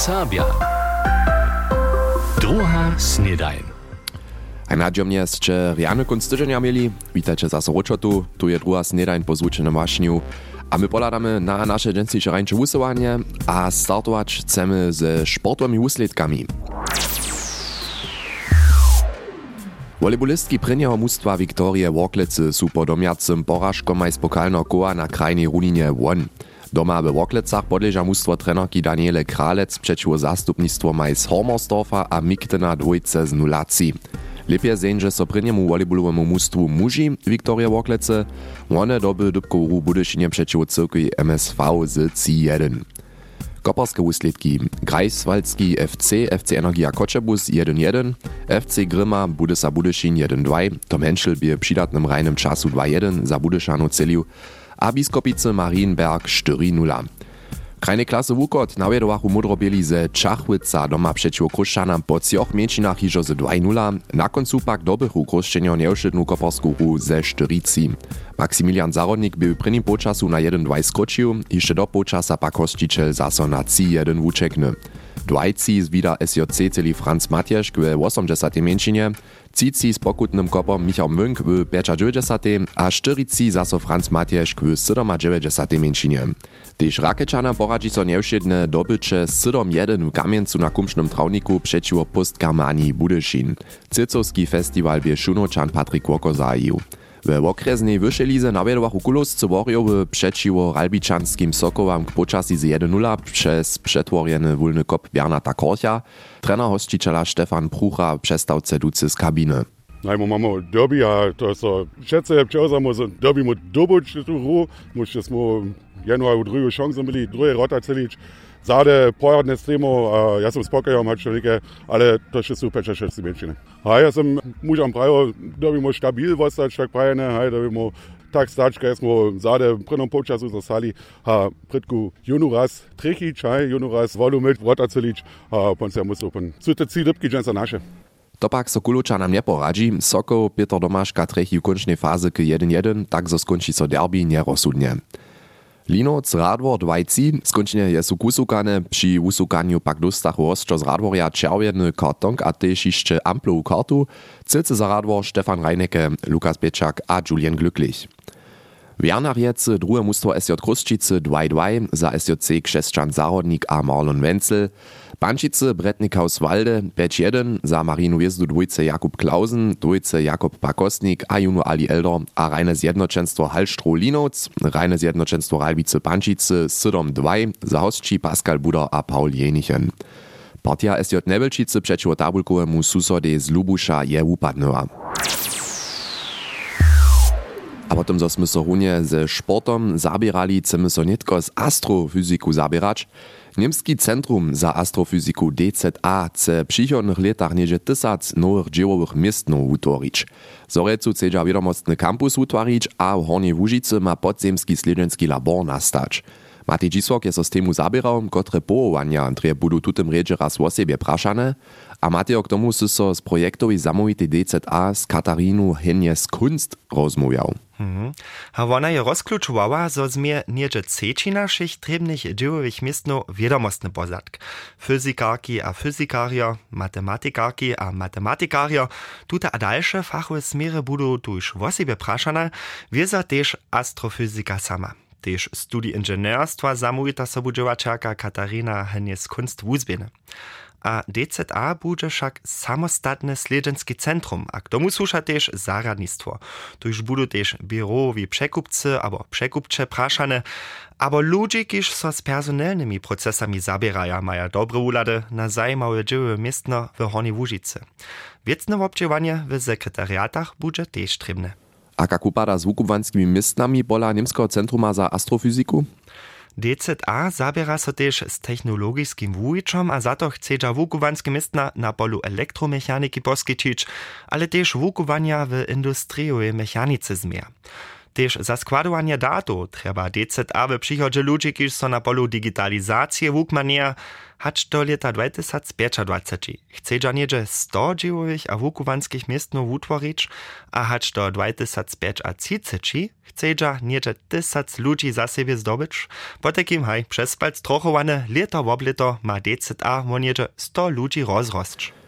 Sabia. Druga snedajn. A na džomne ste riane kunst tyženia mieli. Vítajte zase ročotu. Tu je druga snedajn po zvučenom vašniu. A my poladamy na nasze dżęsniejsze rańcze usuwanie, a startować chcemy ze sportowymi usledkami. Volejbolistki prynjeho mustwa Viktorie Worklecy su po domiacym porażkom z pokalno koła na krajnej runinie won. Doma w Worklecach podleża mustwo trenerki Daniele Kralec przeciwko zastupnictwo maj Hormersdorfa a Miktena dwójce z nulacji. Lepiej zędzie so prynjemu volejbolowemu mustwu muži Viktoria Worklece, one doby dybkowu Budyszynie przeciwko cyrkwi MSV z C1. Koperskie usledki. Greifswaldski FC, FC Energia Koczebus 1-1, FC Gryma Budysa Budyszin 1-2, Tom Henschel bie przydatnym reinem czasu 2-1 za celił, a Biskopice Marienberg 4-0. Krajne klasy Wukot nawiedowachu mudrobieli ze Czachłyca doma przeciwko Kruszczanom po cioch mięczynach hižo ze 2-0, na końcu pak dobychu Kruszczenio nieuszydnu koporsku ru ze 4 Maksymilian Zarodnik był prvním počasu na 1-2 skročił, jeszcze do počasa pak hosticiel zaso na 3-1 wuczekny. Dwajci zwida SJC celi Franz Matjasz w 80 mięczynie, Cici z pokutnym kopom Michał Münk w 95 a Sztyrici zaso Franz Matjasz w 97 mięczynie. Tyż Rakiečana poradzi so nieušedne dobycze 7-1 w Kamieńcu na kumsznym trawniku przeciwko Postgermanii Budyszin. Cycowski festiwal bie Szunoczan Patryk Woko zajił. W okresnej wyższej lize nawiedowachu kuloscy Warrior przeciwko Ralbiczanskim Sokowam k počasi z 1-0 przez przetworjeny wólny kop Bernata Korcha. Trener hosticiela Stefan Prucha przestał ceducy z kabiny. Najmo mamy derby, a to so všetce převzamo z derby mu dobuć tu hru. Muszę smo januar druhú šancu byli, druhé rota celič. Zade pojadne s tému, a ja som spokojom, hač velike, ale to še sú peče všetci menšiny. A ja som mužom prajo, da bi mo stabil vostať, tak prajene, haj, da bi mo tak stačka, ja smo zade v prvom počasu zasali, a predku junu raz trechič, haj, junu raz vodu med rota celič, a pon se musu, pon sú te cí rybky, džen sa naše. To pak so Kuluča nam nie poradzi. Sokol Peter Domaška trechi v končnej fáze k 1-1, tak zo skončí so derby nerozsudne. Linoc Radwor dwajci skończenie jest kusukane, przy usukaniu pak dostachu ostro z Radworja czerwiony kartonk a też jeszcze amplą kartu, cylce za Radwor Stefan Reinecke, Lukas Pieczak a Julian Glücklich. Wernariec drugie mustwo SJ Kruszczycy 2-2 za SJC Krzeszczan Zarodnik a Marlon Wenzel, Pančice Bretnikauswalde 5-1 za Marinu Wjezdu dwójce Jakub Klausen, dwójce Jakub Pakosnik a Junu Ali Elder a Reine Zjednoczenstwo Halstro Linoc, Reine Zjednoczenstwo Ralbice Pančice 7-2 za hostči Pascal Buder a Paul Jenichen. Partia SJ Nebelčice przeciwko tabulkowemu susode z Lubusza je. A potem zo sme so runie ze sportom zabierali, chcemy so netko z astrofiziku zabierać. Niemski Centrum za Astrofiziku DZA chce przychodnych latach niedzie tysac nowych dziełowych miestnów utworić. Zorecu chcedza wiadomostny kampus utworić, a w Hornej Łużycy ma podziemski sledzenski labor nastać. Matej Dzisłok je so z temu zabierał, kotre powołania, które budu tutym redzie raz o siebie praszane, a Matej k tomu sy so z projektowej zamówitej DZA z Katarinu Henjes Kunst rozmawiał. Mhm. A ona je rozklučovala, zo zmie nieže ceči našich trebnych dziełowych miestno wiadomostny pozadk. Fyzikarki a fyzikarja, matematikarki a matematikarier, tuta a dalsze fachowe smery budu tuż wosebie praszane, wieza też astrofyzika sama. Tež studij inženjerstva zamówita sobudziewaczarka Katarina Henjes Kunst wuzbiene. A DZA bude však samostatne sledženski centrum, a k tomu słuša też zaradnictwo. Tu już budu też biurowi przekupcy albo przekupcze praszane, aber ludzie, kiż so z personalnymi procesami zabieraja, maja dobre ulady na zajmowe dzieły miestno w Hornej Łużycy. Wiecne obdziewanie w sekretariatach bude też trebne. A jak upada z wukuwanskimi miestnami bola Niemskiego Centruma za Astrofiziku? DZA zabiera so też z technologijskim wujiczom, a za to chcedza wukuwanskie miestna na polu elektromechaniki poskycić, ale też wukuwania w industriowej mechanice zmier. Też za składowanie datów trzeba DZA w przychodzie ludzi, którzy są na polu digitalizacji wukmania, hacz do lata 2025. Chce niedzie 100 dziełowych a wukuwanskich miestno utworzyć, a hacz do 2030 chce niedzie 1000 ludzi za siebie zdobyć. Po takim haj przez palc trochowane lito w oblito ma DZA wo niedzie 100 ludzi rozrost.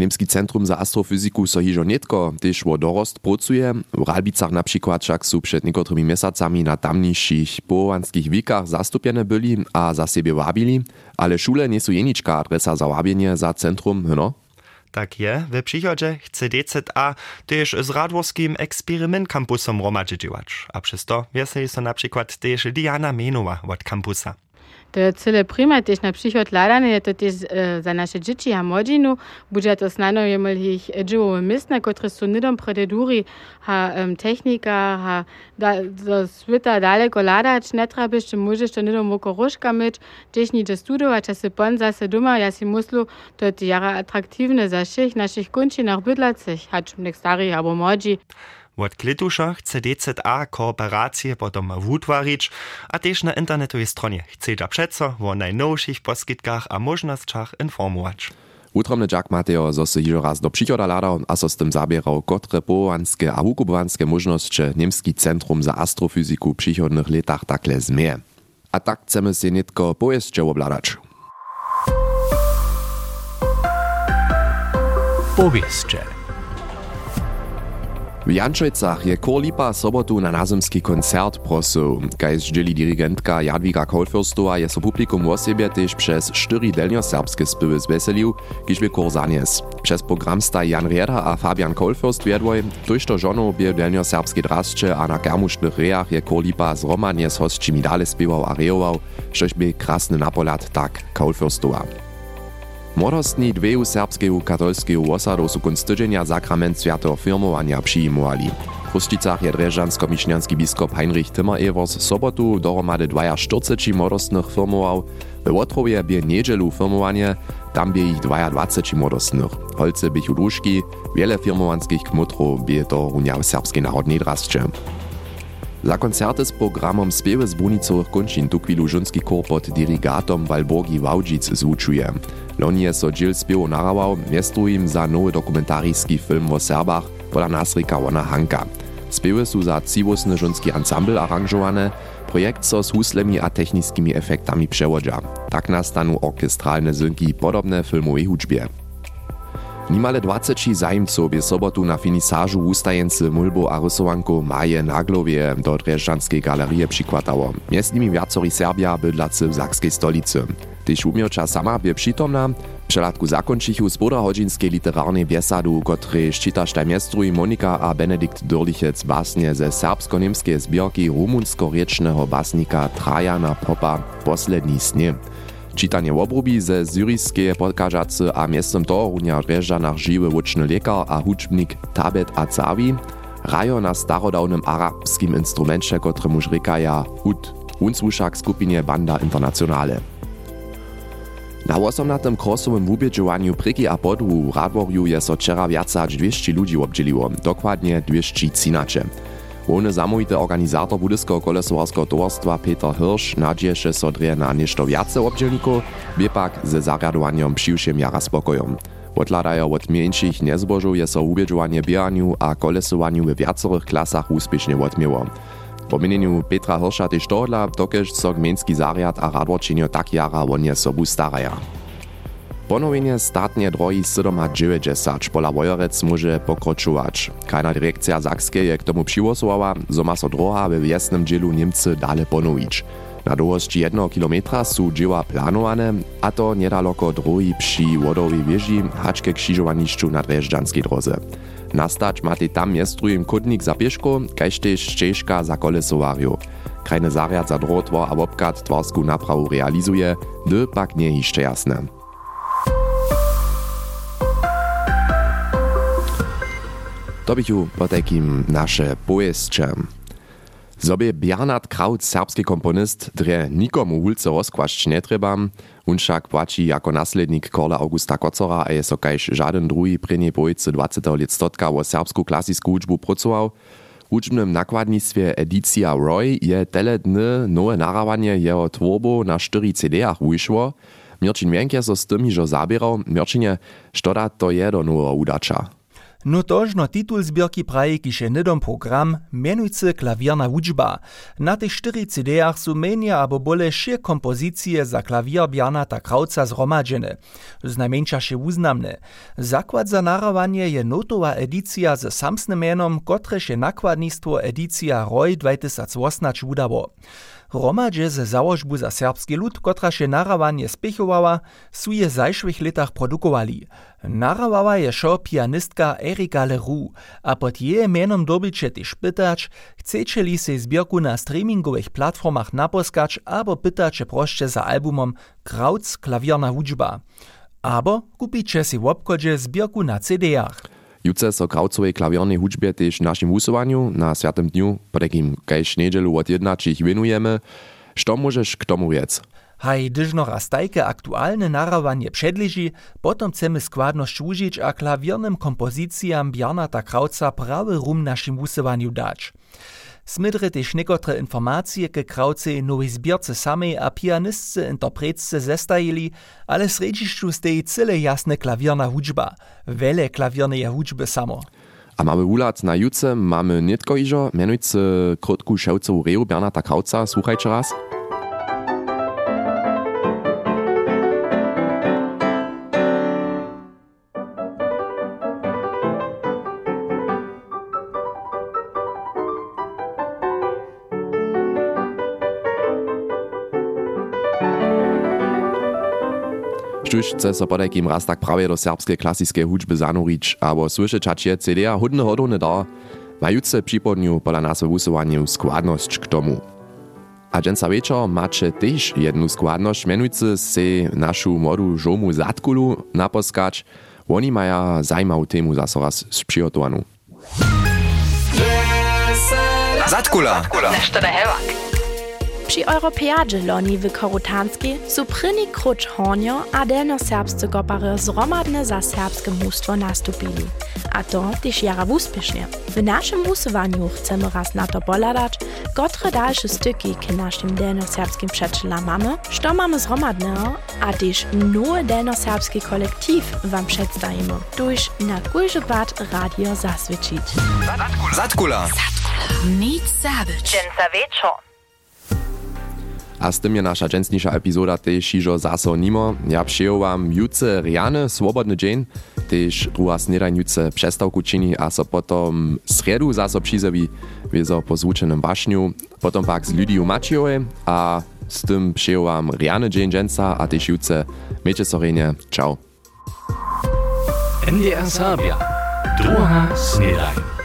Niemski Centrum za Astrofiziku so hižo netko tež wo dorost pracuje. W Ralbicach na przykład však sú przed niekotrymi mesacami na tamniejszych połowanskich wikach zastupjene byli a za siebie wabili, ale szule nie sú jenička adresa za wabienie za centrum, no? Tak je, w przychodzie chce DZA też z radworskim eksperyment kampusom romadźiwać, a przez to wieseli so na przykład też Diana Menowa od kampusa. To je cele prima, tež na przychod ladane, to tež uh, za naše dzieci a młodzinu. Bude to snano jemel ich dživowe misne, które su nidom prededuri, ha um, technika, ha da, do svita daleko ladać, ne trabiš, če možeš to nidom voko roška myć, tež niče studować, a se pon zase doma, ja si muslu, to je jara atraktivne za všich našich kunčinach bydlacich, hač nek starých abo młodzi. Od klituša chce DZA kooperacje potom wutwarić, a też na internetowej stronie chce da przeco o najnowszych poskitkach a możnościach informować. Utromny Jack Mateo zo se hižo raz do přichoda ladał, a so z tym zabierał, kotre połowanske a wukubowanske możności Niemski Centrum za Astrofiziku w przychodnych latach takle zmie. A tak chcemy się nitko pojeździe obladać. Powieszcze. W Jančojcach je Korlipa sobotu na nazemski koncert prosu. Kajž dzieli dirigentka Jadwiga Kolfürstowa je so publikum o siebie też przez cztery delnioserbskie spywy zweselił, kiż wie korzanies. Przez program sta Jan Rieda a Fabian Kolfürst wiedwoj, tuż to żoną bie delnioserbskie drascze a na kermusznych rejach je Korlipa zromadnie z hostčimi dale spiewał a rejował, štož by krasny napolat tak Kolfürstowa. Młodostni dweju serbskeju katolskeju osadu su kunst tydzienia sakrament świętego firmowania przyjmowali. W Chusticach je dreżansko-miśnianski biskop Heinrich Timmer-Evers sobotu dohromady 42 młodostnych firmował, we Łotrowie bie niedzielu firmowanie, tam bie ich 22 młodostnych. Holce bychu duszki, wiele firmowanskich kmutrów bie to unia w serbskiej narodnej drasce. Za koncerty z programom Spiewy z Brunicowych Kunčin tukwilu żunski kor pod dirigatom Walborgi Wałdzic zvučuje. Loni je so džil spiewu narawał, im za nowy dokumentarijski film o Serbach pola Nasrika Wona Hanka. Spiewy su za ciwosny żunski ensemble aranżowane, projekt so z huslemi a technickimi efektami przewodzia. Tak nastanu orkestralne zynki podobne filmowej hudźbie. Nimale 20 zajimców je sobotu na finisażu ustajency Mulbo a rysowanku Maje Naglowie do Dreżdżanskiej galerii przykładało. Między nimi wiacory Serbia bydlacy w zakskiej stolicy. Tyż umiocza sama bie przytomna, Przelatku zakończychu z podahodzinskiej literarnej biesadu, który szczytasz tajmiestruj Monika a Benedikt Dörlichec basnie ze serbsko-niemskiej zbiorki rumunsko-riecznego basnika Trajana Popa Posledni snie. Čitanje obrubi ze zyrijskie podkažacy a miestem toho runia režanach žiwy łuczny lekar a hudźbnik Tabet Azawi rajo na starodawnym arabskim instrumencie, któremu rzekaja ud, unsłuszak skupinie Banda Internationale. Na 18. krosowym wubiedziowaniu pryki a podwu Radworju je so wczera wiacać 200 ludzi obdzieliło, dokładnie 213. Główny zamówity organizator Budyskiego kolesowarskiego towarstwa Peter Hirsch nadzieje so drje na nešto bie pak ze zariadowaniem przyjszym jara spokojom. Odladają od mniejszych niezbożów je so ubiedziwanie bieraniu a kolesowaniu w wiacorych klasach uspiesznie odmiło. Po mieniu Petra Hirscha też tohle, dokež so gmenski zariad a radworčenio tak jara wonie sobu staraja. Ponowienie statnie drogi 790 pola Wojorec może pokročować. Krajna dyrekcja Zakskie je k tomu přivozowała, zo ma so droha we wiesnym dzielu Niemcy dale ponowić. Na długości 1 km są dzieła planowane, a to niedaleko drogi przy wodowej wieży, haczke krzyżowaniszczu na Dreżdżanskiej drodze. Nastać ma tam miestrujem kudnik za pieszko, tež ścieżka za kolesowariu. Krajny zariad za drotwar a obkat twarsku naprawu realizuje, dy pak nie jeszcze jasne. Bychu po takim nasze pojeszcze. Zobie Bernard Kraut, serbski komponist, dre nikomu ulce rozkłaszć nie trzeba, on však płaci jako naslednik Korla Augusta Kocora a je so kajž žaden drugi prenie pojece 20. let stotka o serbsku klasicku učbu pracował. uczbnym nakładnictwie Edicja Roy je tele dny nowe narawanie jeho tworbo na 4 CD-ach wyszło. Mirčin Mienke so z tym, że zabierał. Mirčinie, što to je do nowego udacza? No tožno titul zbierki praje kiše nedom program, menujcy klavierna wuczba. Na tych cztery CD-ach są menia abo bole šie kompozycje za klawier Bjarnata Krauca zromadzene, znajmniejsze uznamne. Zakład za narawanie je notowa edycja ze samsnym menom, kotreż je nakładnictwo edycja ROY 2018 udało. Hromadźe ze załožbu za serbski lud, kotraž je narawanie spěchowała, su je zajšłych letach produkowali. Narawała je šo pianistka Erika Leroux, a pod jej menom dobyće też pytać, chcecie li se zbierku na streamingowych platformach naposkać, abo pytacie proście za albumom Krauts klavierna hudźba. Abo kupicie si w zbierku na CD-ach. Jutce so kraucowej klawiernej hudźbie też naszym głosowaniu na Świętym Dniu, po takim kajś niedzielu od jedna, czy ich winujemy. Co możesz k tomu wiec? Haj, gdyż no raz tajke aktualne narawanie przedleży, potom chcemy składność użyć a klawiernym kompozycjam Bjarnata Krauca prawy rum naszym głosowaniu dać. Smydre też niekotre informacje ke Krauce nowej zbierce samej a pianistce interpretce zestajili, ale w središću steji cyle jasne klawierna hudźba, wele klawiernej hudźby samo. A mamy ulat na jutce, mamy nitko iżo, mianujcy krótku szewcową reju Bernata Krauca, słuchajcie raz. Chce so podajkim raz tak prawie do serbskiej klasickiej hudźby zanurić, abo słyszeć je CD-a hodne hodowne da, majuce przypodniu pola nas wusowaniu składność k tomu. A dżęca wieczor macie też jedną składność, mianujcy se naszą młodu żomu Zatkulu naposkać. Oni mają zajmową temu zase raz przygotowaną. Zatkula! Nešto da hevak. Przy Europeadze loni w Korutanskiej su pryni krucz honio a delnoserbscy kopary zromadne za serbskie mnóstwo nastupili. A to też jara uspiesznie. W naszym głosowaniu chcemy raz na to poladać, kotre dalsze styki k naszym delnoserbskim przyjacielom mamy, co mamy zromadnego, a też nowy delnoserbski kolektyw wam przedstawimy, tuż na kujże bad radio zaswiecić. Zatkula! Nic zabyć. Dżęca wieczor. A z tym je nasza dżęsniejsza epizoda też iżo zaso nimo. Ja przyjął wam jutce riany, swobodny dzień, też druga snedajn jutce przestawku czyni, a so potom sredu zaso przyzewi wiezo po zvučenym wašniu, potom pak z Lidiu Macijowej, a z tym przyjął wam riany dzień dżęca, a też jutce. Miejcie sorenie, ciao. NDR Sabia. Druga snedajn.